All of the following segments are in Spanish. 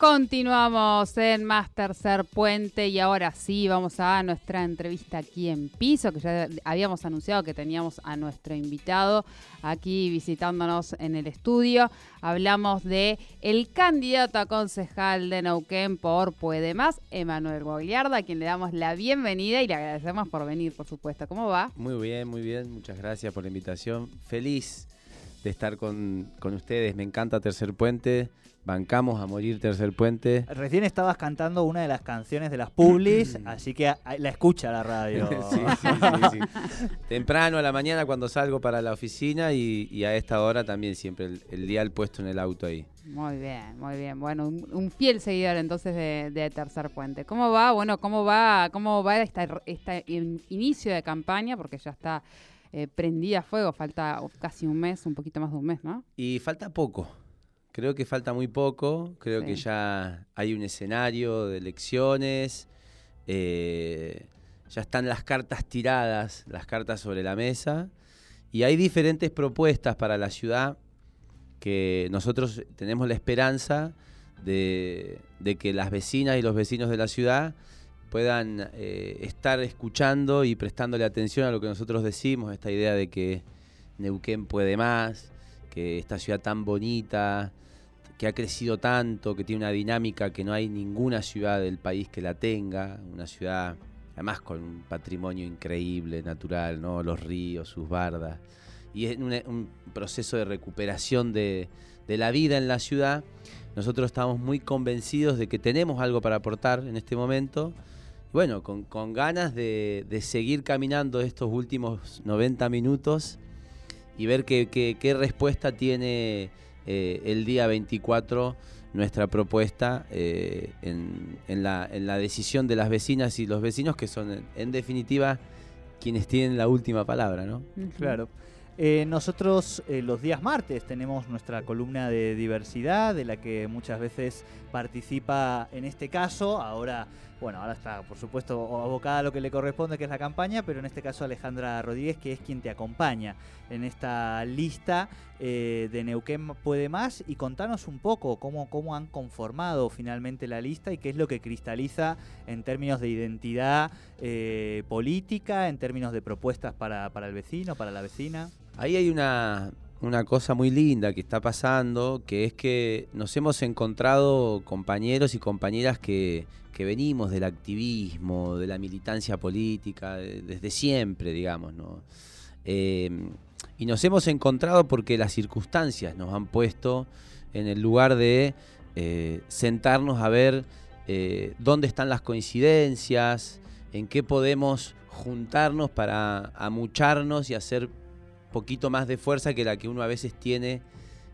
Continuamos en Más Tercer Puente y ahora sí vamos a nuestra entrevista aquí en piso, que ya habíamos anunciado que teníamos a nuestro invitado aquí visitándonos en el estudio. Hablamos de el candidato a concejal de Neuquén por Puede Más, Emanuel Bogliarda, a quien le damos la bienvenida y le agradecemos por venir, por supuesto. ¿Cómo va? Muy bien, muy bien. Muchas gracias por la invitación. Feliz de estar con, con ustedes. Me encanta Tercer Puente Bancamos a morir Tercer Puente. Recién estabas cantando una de las canciones de las Publis, así que la escucha la radio. sí, sí, sí, Temprano a la mañana cuando salgo para la oficina y, a esta hora también siempre el, día dial puesto en el auto ahí. Muy bien, muy bien. Bueno, un, fiel seguidor entonces de, Tercer Puente. ¿Cómo va? Bueno, ¿cómo va, cómo va este inicio de campaña? Porque ya está eh, prendida a fuego, falta casi un mes, un poquito más de un mes, ¿no? Y falta poco. Creo que falta muy poco, creo que ya hay un escenario de elecciones, eh, ya están las cartas tiradas, las cartas sobre la mesa, y hay diferentes propuestas para la ciudad que nosotros tenemos la esperanza de, que las vecinas y los vecinos de la ciudad puedan eh, estar escuchando y prestándole atención a lo que nosotros decimos, esta idea de que Neuquén puede más, que esta ciudad tan bonita, que ha crecido tanto, que tiene una dinámica que no hay ninguna ciudad del país que la tenga, una ciudad además con un patrimonio increíble, natural, ¿no? los ríos, sus bardas, y es un, proceso de recuperación de, la vida en la ciudad. Nosotros estamos muy convencidos de que tenemos algo para aportar en este momento. Bueno, con, ganas de, seguir caminando estos últimos 90 minutos y ver qué, respuesta tiene eh, el día 24 nuestra propuesta eh, en, la, decisión de las vecinas y los vecinos, que son en, definitiva quienes tienen la última palabra, ¿no? Claro. Eh, nosotros los días martes tenemos nuestra columna de diversidad, de la que muchas veces participa en este caso, ahora bueno, ahora está, por supuesto, abocada a lo que le corresponde, que es la campaña, pero en este caso Alejandra Rodríguez, que es quien te acompaña en esta lista eh, de Neuquén Puede Más. Y contanos un poco cómo, cómo han conformado finalmente la lista y qué es lo que cristaliza en términos de identidad eh, política, en términos de propuestas para, para el vecino, para la vecina. Ahí hay una, una cosa muy linda que está pasando, que es que nos hemos encontrado compañeros y compañeras que, venimos del activismo, de la militancia política, desde siempre, digamos, ¿no? Em, y nos hemos encontrado porque las circunstancias nos han puesto en el lugar de eh, sentarnos a ver eh, dónde están las coincidencias, en qué podemos juntarnos para amucharnos y hacer poquito más de fuerza que la que uno a veces tiene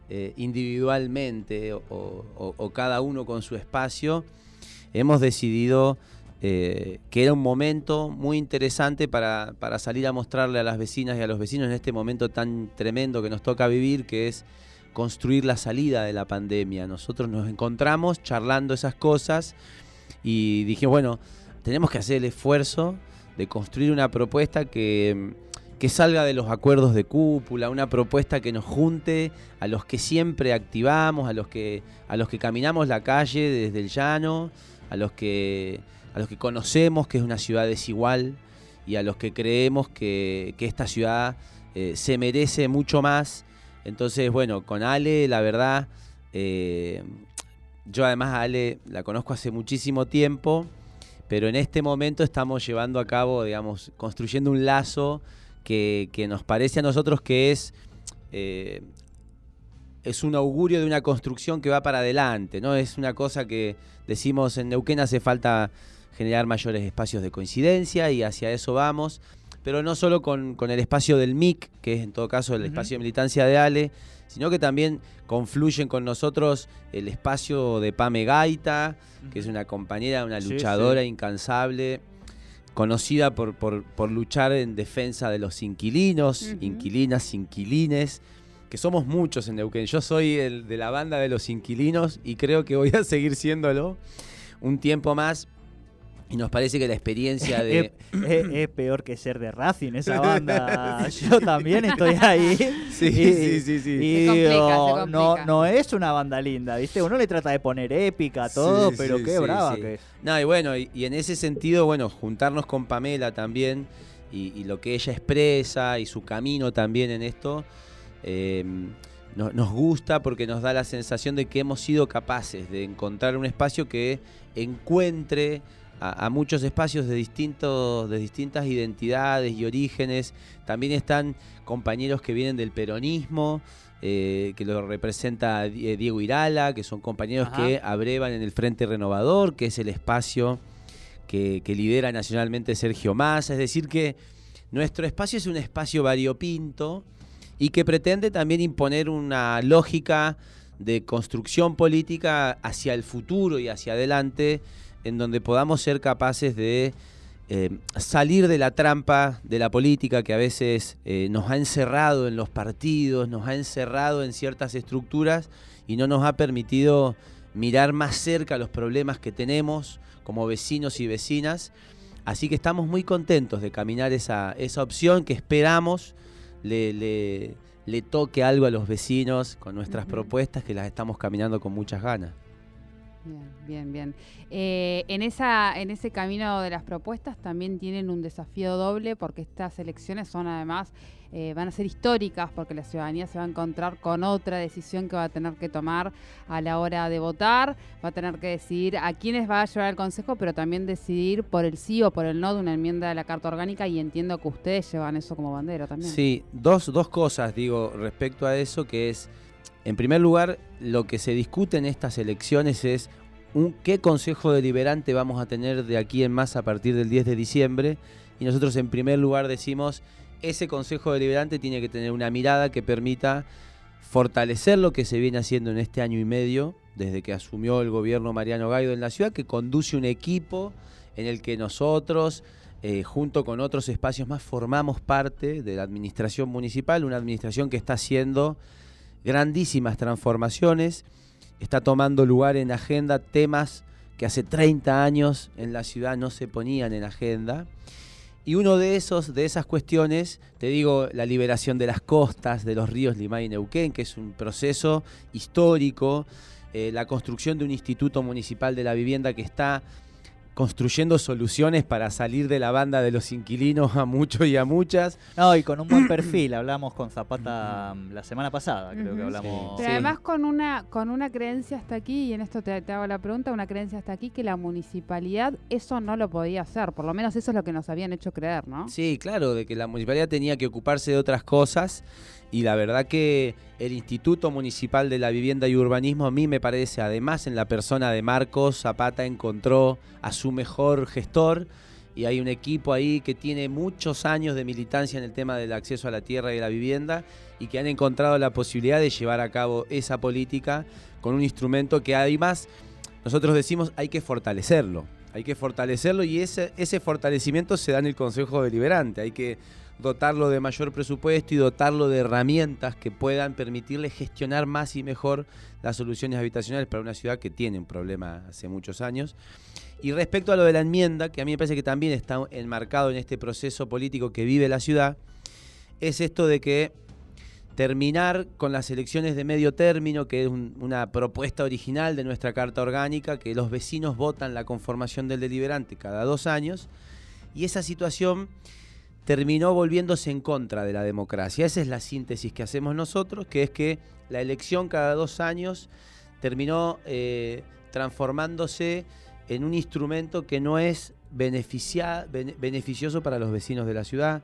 eh, individualmente o, cada uno con su espacio, hemos decidido eh, que era un momento muy interesante para, salir a mostrarle a las vecinas y a los vecinos en este momento tan tremendo que nos toca vivir, que es construir la salida de la pandemia. Nosotros nos encontramos charlando esas cosas y dije, bueno, tenemos que hacer el esfuerzo de construir una propuesta que que salga de los acuerdos de cúpula, una propuesta que nos junte a los que siempre activamos, a los que, a los que caminamos la calle desde el llano, a los que, a los que conocemos que es una ciudad desigual y a los que creemos que, esta ciudad eh, se merece mucho más. Entonces, bueno, con Ale, la verdad, eh, yo además a Ale la conozco hace muchísimo tiempo, pero en este momento estamos llevando a cabo, digamos, construyendo un lazo que, nos parece a nosotros que es, eh, es un augurio de una construcción que va para adelante, ¿no? Es una cosa que decimos en Neuquén hace falta generar mayores espacios de coincidencia y hacia eso vamos, pero no solo con, el espacio del MIC, que es en todo caso el espacio de militancia de Ale, sino que también confluyen con nosotros el espacio de Pame Gaita, que es una compañera, una luchadora incansable conocida por, por, luchar en defensa de los inquilinos, inquilinas, inquilines, que somos muchos en Neuquén. Yo soy el de la banda de los inquilinos y creo que voy a seguir siéndolo un tiempo más. Y nos parece que la experiencia de... es, peor que ser de Racing esa banda. Yo también estoy ahí. Sí, sí, sí, sí. Y No, no es una banda linda, ¿viste? Uno le trata de poner épica todo, pero qué brava que es. No, y bueno, y, en ese sentido, bueno, juntarnos con Pamela también y, lo que ella expresa y su camino también en esto. Em, nos gusta porque nos da la sensación de que hemos sido capaces de encontrar un espacio que encuentre a, muchos espacios de, distintos, de distintas identidades y orígenes. También están compañeros que vienen del peronismo, eh, que lo representa eh, Diego Irala, que son compañeros que abrevan en el Frente Renovador, que es el espacio que, lidera nacionalmente Sergio Massa. Es decir, que nuestro espacio es un espacio variopinto y que pretende también imponer una lógica de construcción política hacia el futuro y hacia adelante en donde podamos ser capaces de eh, salir de la trampa de la política que a veces eh, nos ha encerrado en los partidos, nos ha encerrado en ciertas estructuras y no nos ha permitido mirar más cerca los problemas que tenemos como vecinos y vecinas. Así que estamos muy contentos de caminar esa, esa opción que esperamos le, le, toque algo a los vecinos con nuestras propuestas que las estamos caminando con muchas ganas. Bien, bien, bien. Eh, en, esa, en ese camino de las propuestas también tienen un desafío doble porque estas elecciones son además, eh, van a ser históricas porque la ciudadanía se va a encontrar con otra decisión que va a tener que tomar a la hora de votar, va a tener que decidir a quiénes va a llevar al Consejo, pero también decidir por el sí o por el no de una enmienda de la Carta Orgánica y entiendo que ustedes llevan eso como bandera también. Sí, dos, dos cosas digo respecto a eso que es... En primer lugar, lo que se discute en estas elecciones es qué consejo deliberante vamos a tener de aquí en más a partir del 10 de diciembre. Y nosotros en primer lugar decimos, ese consejo deliberante tiene que tener una mirada que permita fortalecer lo que se viene haciendo en este año y medio, desde que asumió el gobierno Mariano Gaido en la ciudad, que conduce un equipo en el que nosotros, eh, junto con otros espacios más, formamos parte de la administración municipal, una administración que está haciendo grandísimas transformaciones, está tomando lugar en agenda temas que hace 30 años en la ciudad no se ponían en agenda. Y uno de esos, de esas cuestiones, te digo, la liberación de las costas, de los ríos Limay y Neuquén, que es un proceso histórico, eh, la construcción de un instituto municipal de la vivienda que está construyendo soluciones para salir de la banda de los inquilinos a muchos y a muchas. No, y con un buen perfil, hablamos con Zapata mm, la semana pasada, creo que hablamos. Pero además con una, con una creencia hasta aquí, y en esto te, te, hago la pregunta, una creencia hasta aquí que la municipalidad eso no lo podía hacer, por lo menos eso es lo que nos habían hecho creer, ¿no? Sí, claro, de que la municipalidad tenía que ocuparse de otras cosas y la verdad que el Instituto Municipal de la Vivienda y Urbanismo a mí me parece, además en la persona de Marcos Zapata encontró a su mejor gestor. Y hay un equipo ahí que tiene muchos años de militancia en el tema del acceso a la tierra y la vivienda y que han encontrado la posibilidad de llevar a cabo esa política con un instrumento que además nosotros decimos hay que fortalecerlo, hay que fortalecerlo y ese, ese fortalecimiento se da en el Consejo Deliberante, hay que dotarlo de mayor presupuesto y dotarlo de herramientas que puedan permitirle gestionar más y mejor las soluciones habitacionales para una ciudad que tiene un problema hace muchos años. Y respecto a lo de la enmienda, que a mí me parece que también está enmarcado en este proceso político que vive la ciudad, es esto de que terminar con las elecciones de medio término, que es una propuesta original de nuestra Carta Orgánica, que los vecinos votan la conformación del deliberante cada dos años, y esa situación terminó volviéndose en contra de la democracia. Esa es la síntesis que hacemos nosotros, que es que la elección cada dos años terminó eh, transformándose en un instrumento que no es beneficioso para los vecinos de la ciudad.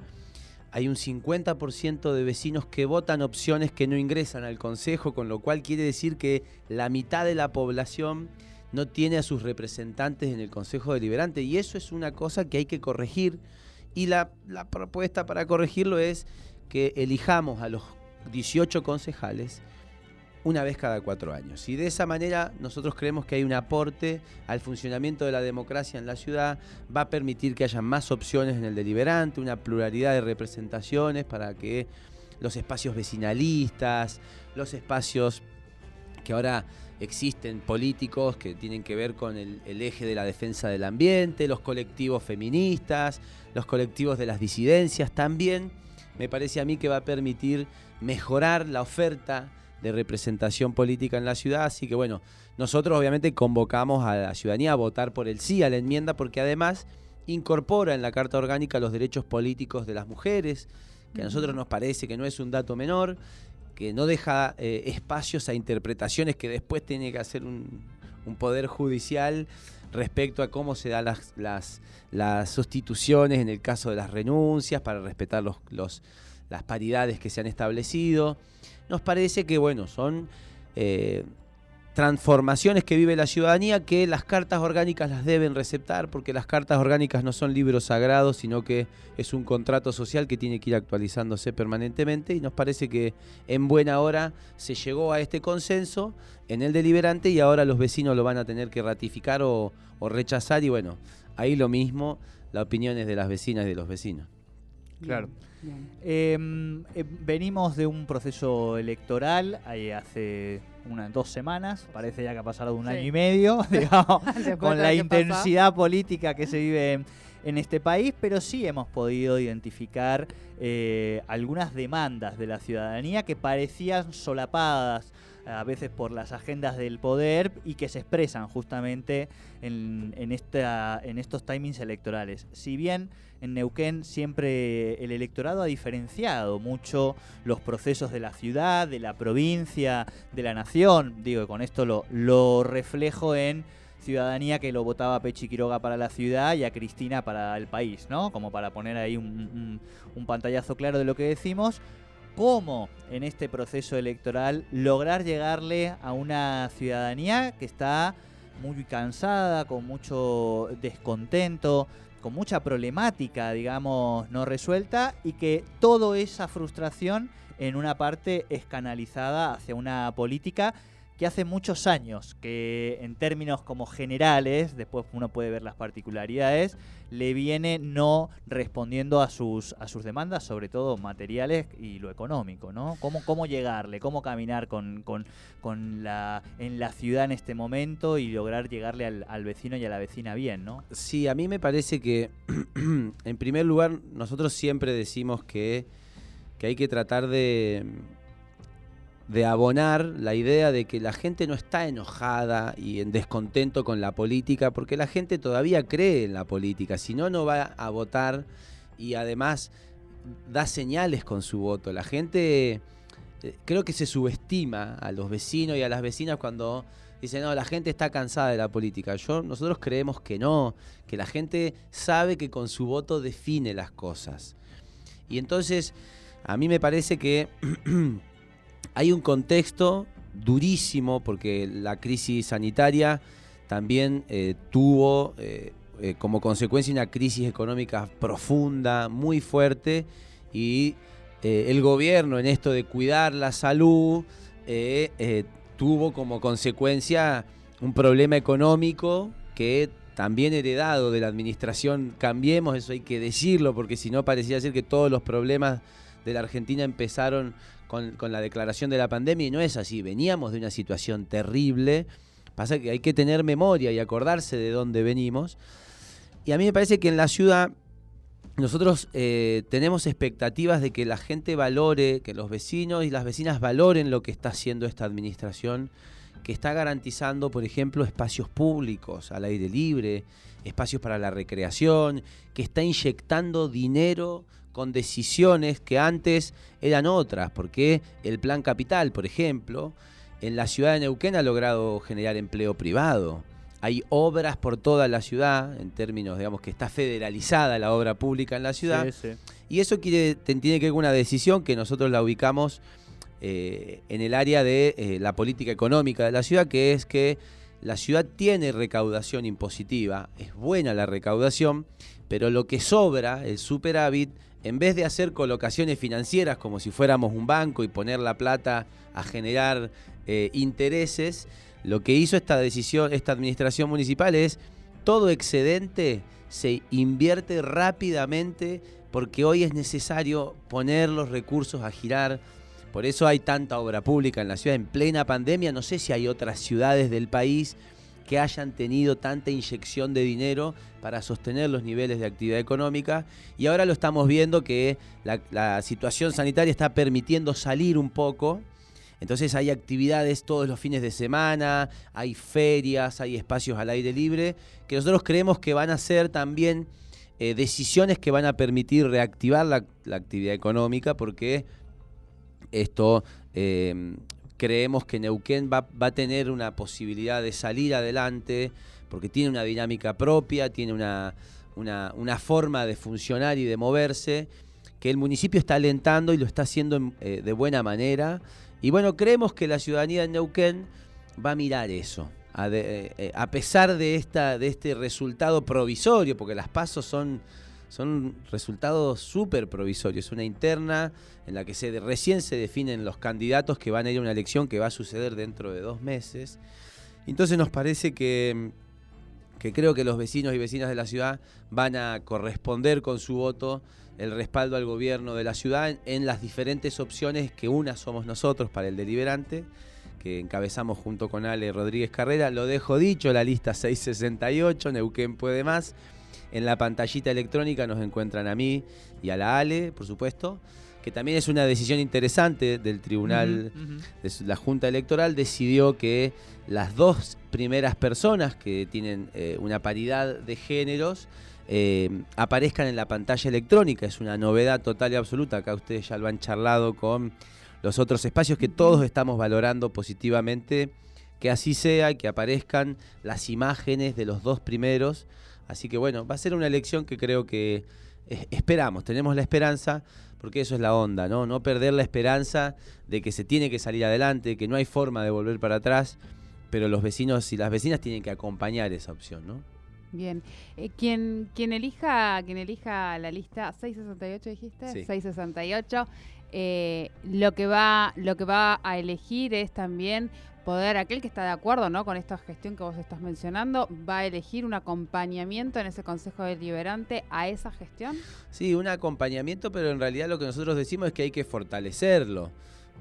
Hay un 50% de vecinos que votan opciones que no ingresan al Consejo, con lo cual quiere decir que la mitad de la población no tiene a sus representantes en el Consejo Deliberante y eso es una cosa que hay que corregir y la, propuesta para corregirlo es que elijamos a los 18 concejales una vez cada cuatro años. Y de esa manera nosotros creemos que hay un aporte al funcionamiento de la democracia en la ciudad, va a permitir que haya más opciones en el deliberante, una pluralidad de representaciones para que los espacios vecinalistas, los espacios que ahora existen políticos que tienen que ver con el, eje de la defensa del ambiente, los colectivos feministas, los colectivos de las disidencias también, me parece a mí que va a permitir mejorar la oferta de representación política en la ciudad, así que bueno, nosotros obviamente convocamos a la ciudadanía a votar por el sí a la enmienda porque además incorpora en la Carta Orgánica los derechos políticos de las mujeres, que a nosotros nos parece que no es un dato menor, que no deja eh, espacios a interpretaciones que después tiene que hacer un, poder judicial respecto a cómo se dan las, las, sustituciones en el caso de las renuncias para respetar los, las paridades que se han establecido. Nos parece que, bueno, son eh, transformaciones que vive la ciudadanía que las cartas orgánicas las deben receptar, porque las cartas orgánicas no son libros sagrados, sino que es un contrato social que tiene que ir actualizándose permanentemente y nos parece que en buena hora se llegó a este consenso en el deliberante y ahora los vecinos lo van a tener que ratificar o, rechazar y bueno, ahí lo mismo, las opiniones de las vecinas y de los vecinos. Claro. Em, eh, venimos de un proceso electoral hace unas dos semanas, parece ya que ha pasado un año y medio, digamos, con la intensidad política que se vive en este país, pero sí hemos podido identificar eh, algunas demandas de la ciudadanía que parecían solapadas a veces por las agendas del poder y que se expresan justamente en, esta, en estos timings electorales. Si bien en Neuquén siempre el electorado ha diferenciado mucho los procesos de la ciudad, de la provincia, de la nación, digo, con esto lo, lo reflejo en ciudadanía que lo votaba a Pechi Quiroga para la ciudad y a Cristina para el país, ¿no? Como para poner ahí un, un pantallazo claro de lo que decimos cómo en este proceso electoral lograr llegarle a una ciudadanía que está muy cansada, con mucho descontento, con mucha problemática, digamos, no resuelta y que toda esa frustración en una parte es canalizada hacia una política que hace muchos años que en términos como generales, después uno puede ver las particularidades, le viene no respondiendo a sus, a sus demandas, sobre todo materiales y lo económico, ¿no? ¿Cómo, cómo llegarle, cómo caminar con, con, la, en la ciudad en este momento y lograr llegarle al, al vecino y a la vecina bien, ¿no? Sí, a mí me parece que, en primer lugar, nosotros siempre decimos que, que hay que tratar de de abonar la idea de que la gente no está enojada y en descontento con la política, porque la gente todavía cree en la política, si no, no va a votar y además da señales con su voto. La gente eh, creo que se subestima a los vecinos y a las vecinas cuando dicen, no, la gente está cansada de la política. Yo, nosotros creemos que no, que la gente sabe que con su voto define las cosas. Y entonces, a mí me parece que hay un contexto durísimo porque la crisis sanitaria también eh, tuvo eh, eh, como consecuencia una crisis económica profunda, muy fuerte, y el gobierno en esto de cuidar la salud tuvo como consecuencia un problema económico que también heredado de la administración Cambiemos, eso hay que decirlo, porque si no parecía ser que todos los problemas de la Argentina empezaron con, la declaración de la pandemia y no es así. Veníamos de una situación terrible. Pasa que hay que tener memoria y acordarse de dónde venimos. Y a mí me parece que en la ciudad nosotros eh, tenemos expectativas de que la gente valore, que los vecinos y las vecinas valoren lo que está haciendo esta administración, que está garantizando, por ejemplo, espacios públicos al aire libre, espacios para la recreación, que está inyectando dinero con decisiones que antes eran otras, porque el plan capital, por ejemplo, en la ciudad de Neuquén ha logrado generar empleo privado. Hay obras por toda la ciudad, en términos, digamos, que está federalizada la obra pública en la ciudad. Y eso quiere, tiene que ver con una decisión que nosotros la ubicamos eh, en el área de eh, la política económica de la ciudad, que es que la ciudad tiene recaudación impositiva, es buena la recaudación, pero lo que sobra, el superávit, en vez de hacer colocaciones financieras como si fuéramos un banco y poner la plata a generar eh, intereses, lo que hizo esta decisión, esta administración municipal es todo excedente se invierte rápidamente porque hoy es necesario poner los recursos a girar Por eso hay tanta obra pública en la ciudad. En plena pandemia, no sé si hay otras ciudades del país que hayan tenido tanta inyección de dinero para sostener los niveles de actividad económica. Y ahora lo estamos viendo que la, situación sanitaria está permitiendo salir un poco. Entonces hay actividades todos los fines de semana, hay ferias, hay espacios al aire libre, que nosotros creemos que van a ser también eh, decisiones que van a permitir reactivar la, la actividad económica, porque esto eh, creemos que Neuquén va, a tener una posibilidad de salir adelante porque tiene una dinámica propia, tiene una, una, forma de funcionar y de moverse que el municipio está alentando y lo está haciendo eh, de buena manera. Y bueno, creemos que la ciudadanía de Neuquén va a mirar eso. A, eh, a pesar de, esta, de este resultado provisorio, porque las pasos son son resultados súper provisorios. Una interna en la que se, recién se definen los candidatos que van a ir a una elección que va a suceder dentro de dos meses. Entonces nos parece que, que creo que los vecinos y vecinas de la ciudad van a corresponder con su voto el respaldo al gobierno de la ciudad en las diferentes opciones que una somos nosotros para el deliberante que encabezamos junto con Ale Rodríguez Carrera. Lo dejo dicho, la lista 668, Neuquén puede más. En la pantallita electrónica nos encuentran a mí y a la Ale, por supuesto, que también es una decisión interesante del tribunal, de la Junta Electoral, decidió que las dos primeras personas que tienen eh, una paridad de géneros eh, aparezcan en la pantalla electrónica. Es una novedad total y absoluta. Acá ustedes ya lo han charlado con los otros espacios que todos estamos valorando positivamente. Que así sea que aparezcan las imágenes de los dos primeros Así que bueno, va a ser una elección que creo que eh, esperamos, tenemos la esperanza, porque eso es la onda, ¿no? No perder la esperanza de que se tiene que salir adelante, que no hay forma de volver para atrás, pero los vecinos y las vecinas tienen que acompañar esa opción, ¿no? Bien. Eh, quien, quien, elija, quien elija la lista 668, dijiste, 668, eh, lo que va, lo que va a elegir es también poder, aquel que está de acuerdo ¿no? con esta gestión que vos estás mencionando, va a elegir un acompañamiento en ese Consejo Deliberante a esa gestión? Sí, un acompañamiento, pero en realidad lo que nosotros decimos es que hay que fortalecerlo,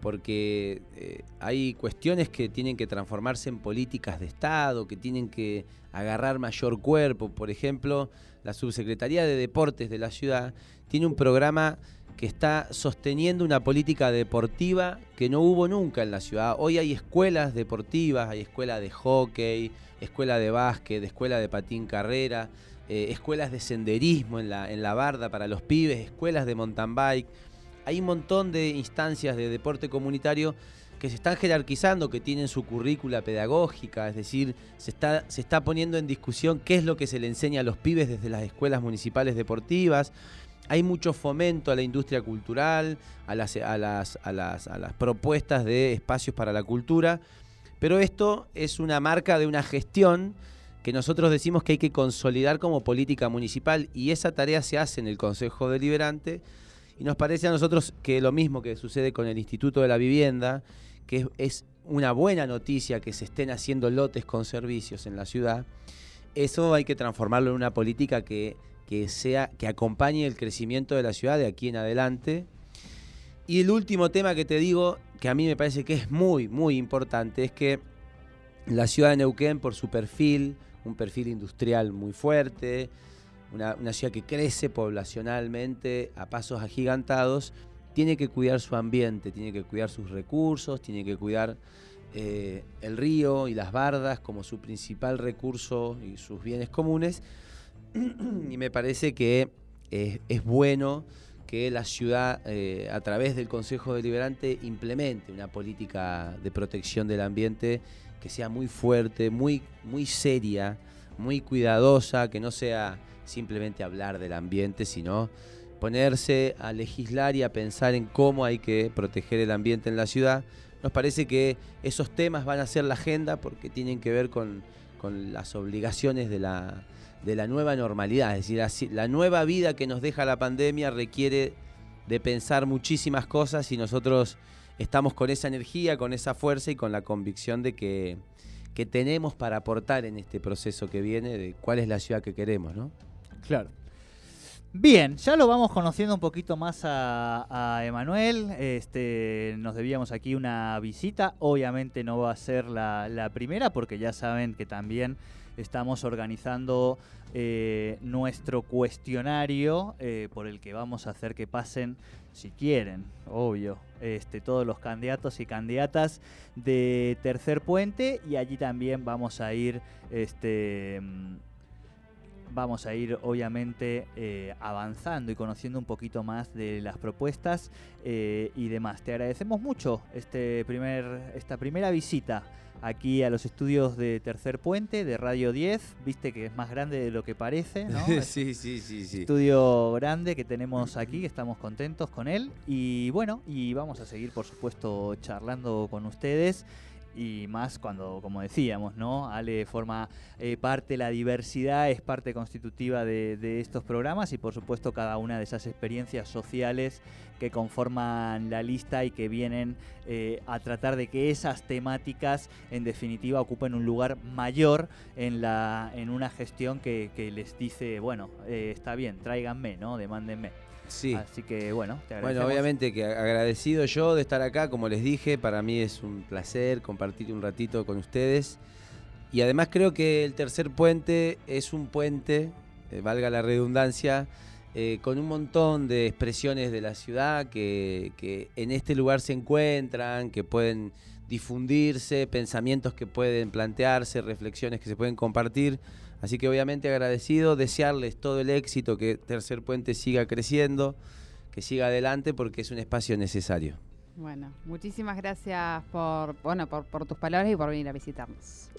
porque eh, hay cuestiones que tienen que transformarse en políticas de Estado, que tienen que agarrar mayor cuerpo. Por ejemplo, la Subsecretaría de Deportes de la ciudad tiene un programa que está sosteniendo una política deportiva que no hubo nunca en la ciudad. Hoy hay escuelas deportivas, hay escuela de hockey, escuela de básquet, escuela de patín carrera, eh, escuelas de senderismo en la, en la barda para los pibes, escuelas de mountain bike. Hay un montón de instancias de deporte comunitario que se están jerarquizando, que tienen su currícula pedagógica, es decir, se está, se está poniendo en discusión qué es lo que se le enseña a los pibes desde las escuelas municipales deportivas hay mucho fomento a la industria cultural, a las, a las, propuestas de espacios para la cultura, pero esto es una marca de una gestión que nosotros decimos que hay que consolidar como política municipal y esa tarea se hace en el Consejo Deliberante y nos parece a nosotros que lo mismo que sucede con el Instituto de la Vivienda, que es, una buena noticia que se estén haciendo lotes con servicios en la ciudad, eso hay que transformarlo en una política que que, sea, que acompañe el crecimiento de la ciudad de aquí en adelante. Y el último tema que te digo, que a mí me parece que es muy, muy importante, es que la ciudad de Neuquén, por su perfil, un perfil industrial muy fuerte, una, ciudad que crece poblacionalmente a pasos agigantados, tiene que cuidar su ambiente, tiene que cuidar sus recursos, tiene que cuidar eh, el río y las bardas como su principal recurso y sus bienes comunes y me parece que es, bueno que la ciudad, eh, a través del Consejo Deliberante, implemente una política de protección del ambiente que sea muy fuerte, muy, muy seria, muy cuidadosa, que no sea simplemente hablar del ambiente, sino ponerse a legislar y a pensar en cómo hay que proteger el ambiente en la ciudad. Nos parece que esos temas van a ser la agenda porque tienen que ver con las obligaciones de la, de la nueva normalidad. Es decir, la nueva vida que nos deja la pandemia requiere de pensar muchísimas cosas y nosotros estamos con esa energía, con esa fuerza y con la convicción de que, que tenemos para aportar en este proceso que viene de cuál es la ciudad que queremos, ¿no? Claro. Bien, ya lo vamos conociendo un poquito más a, Emanuel. Este, nos debíamos aquí una visita. Obviamente no va a ser la, primera porque ya saben que también estamos organizando eh, nuestro cuestionario eh, por el que vamos a hacer que pasen, si quieren, obvio, este, todos los candidatos y candidatas de Tercer Puente y allí también vamos a ir este, vamos a ir obviamente eh, avanzando y conociendo un poquito más de las propuestas eh, y demás. Te agradecemos mucho este primer, esta primera visita aquí a los estudios de Tercer Puente de Radio 10. Viste que es más grande de lo que parece, ¿no? sí, sí, sí, sí. Estudio grande que tenemos aquí, que estamos contentos con él. Y bueno, y vamos a seguir, por supuesto, charlando con ustedes y más cuando, como decíamos, ¿no? Ale forma eh, parte, la diversidad es parte constitutiva de, estos programas y por supuesto cada una de esas experiencias sociales que conforman la lista y que vienen eh, a tratar de que esas temáticas en definitiva ocupen un lugar mayor en, la, en una gestión que, les dice, bueno, eh, está bien, tráiganme, ¿no? Demándenme. Sí. Así que bueno, te Bueno, obviamente que agradecido yo de estar acá, como les dije, para mí es un placer compartir un ratito con ustedes. Y además creo que el tercer puente es un puente, eh, valga la redundancia, eh, con un montón de expresiones de la ciudad que, que en este lugar se encuentran, que pueden difundirse, pensamientos que pueden plantearse, reflexiones que se pueden compartir. Así que obviamente agradecido, desearles todo el éxito, que Tercer Puente siga creciendo, que siga adelante porque es un espacio necesario. Bueno, muchísimas gracias por, bueno, por, tus palabras y por venir a visitarnos.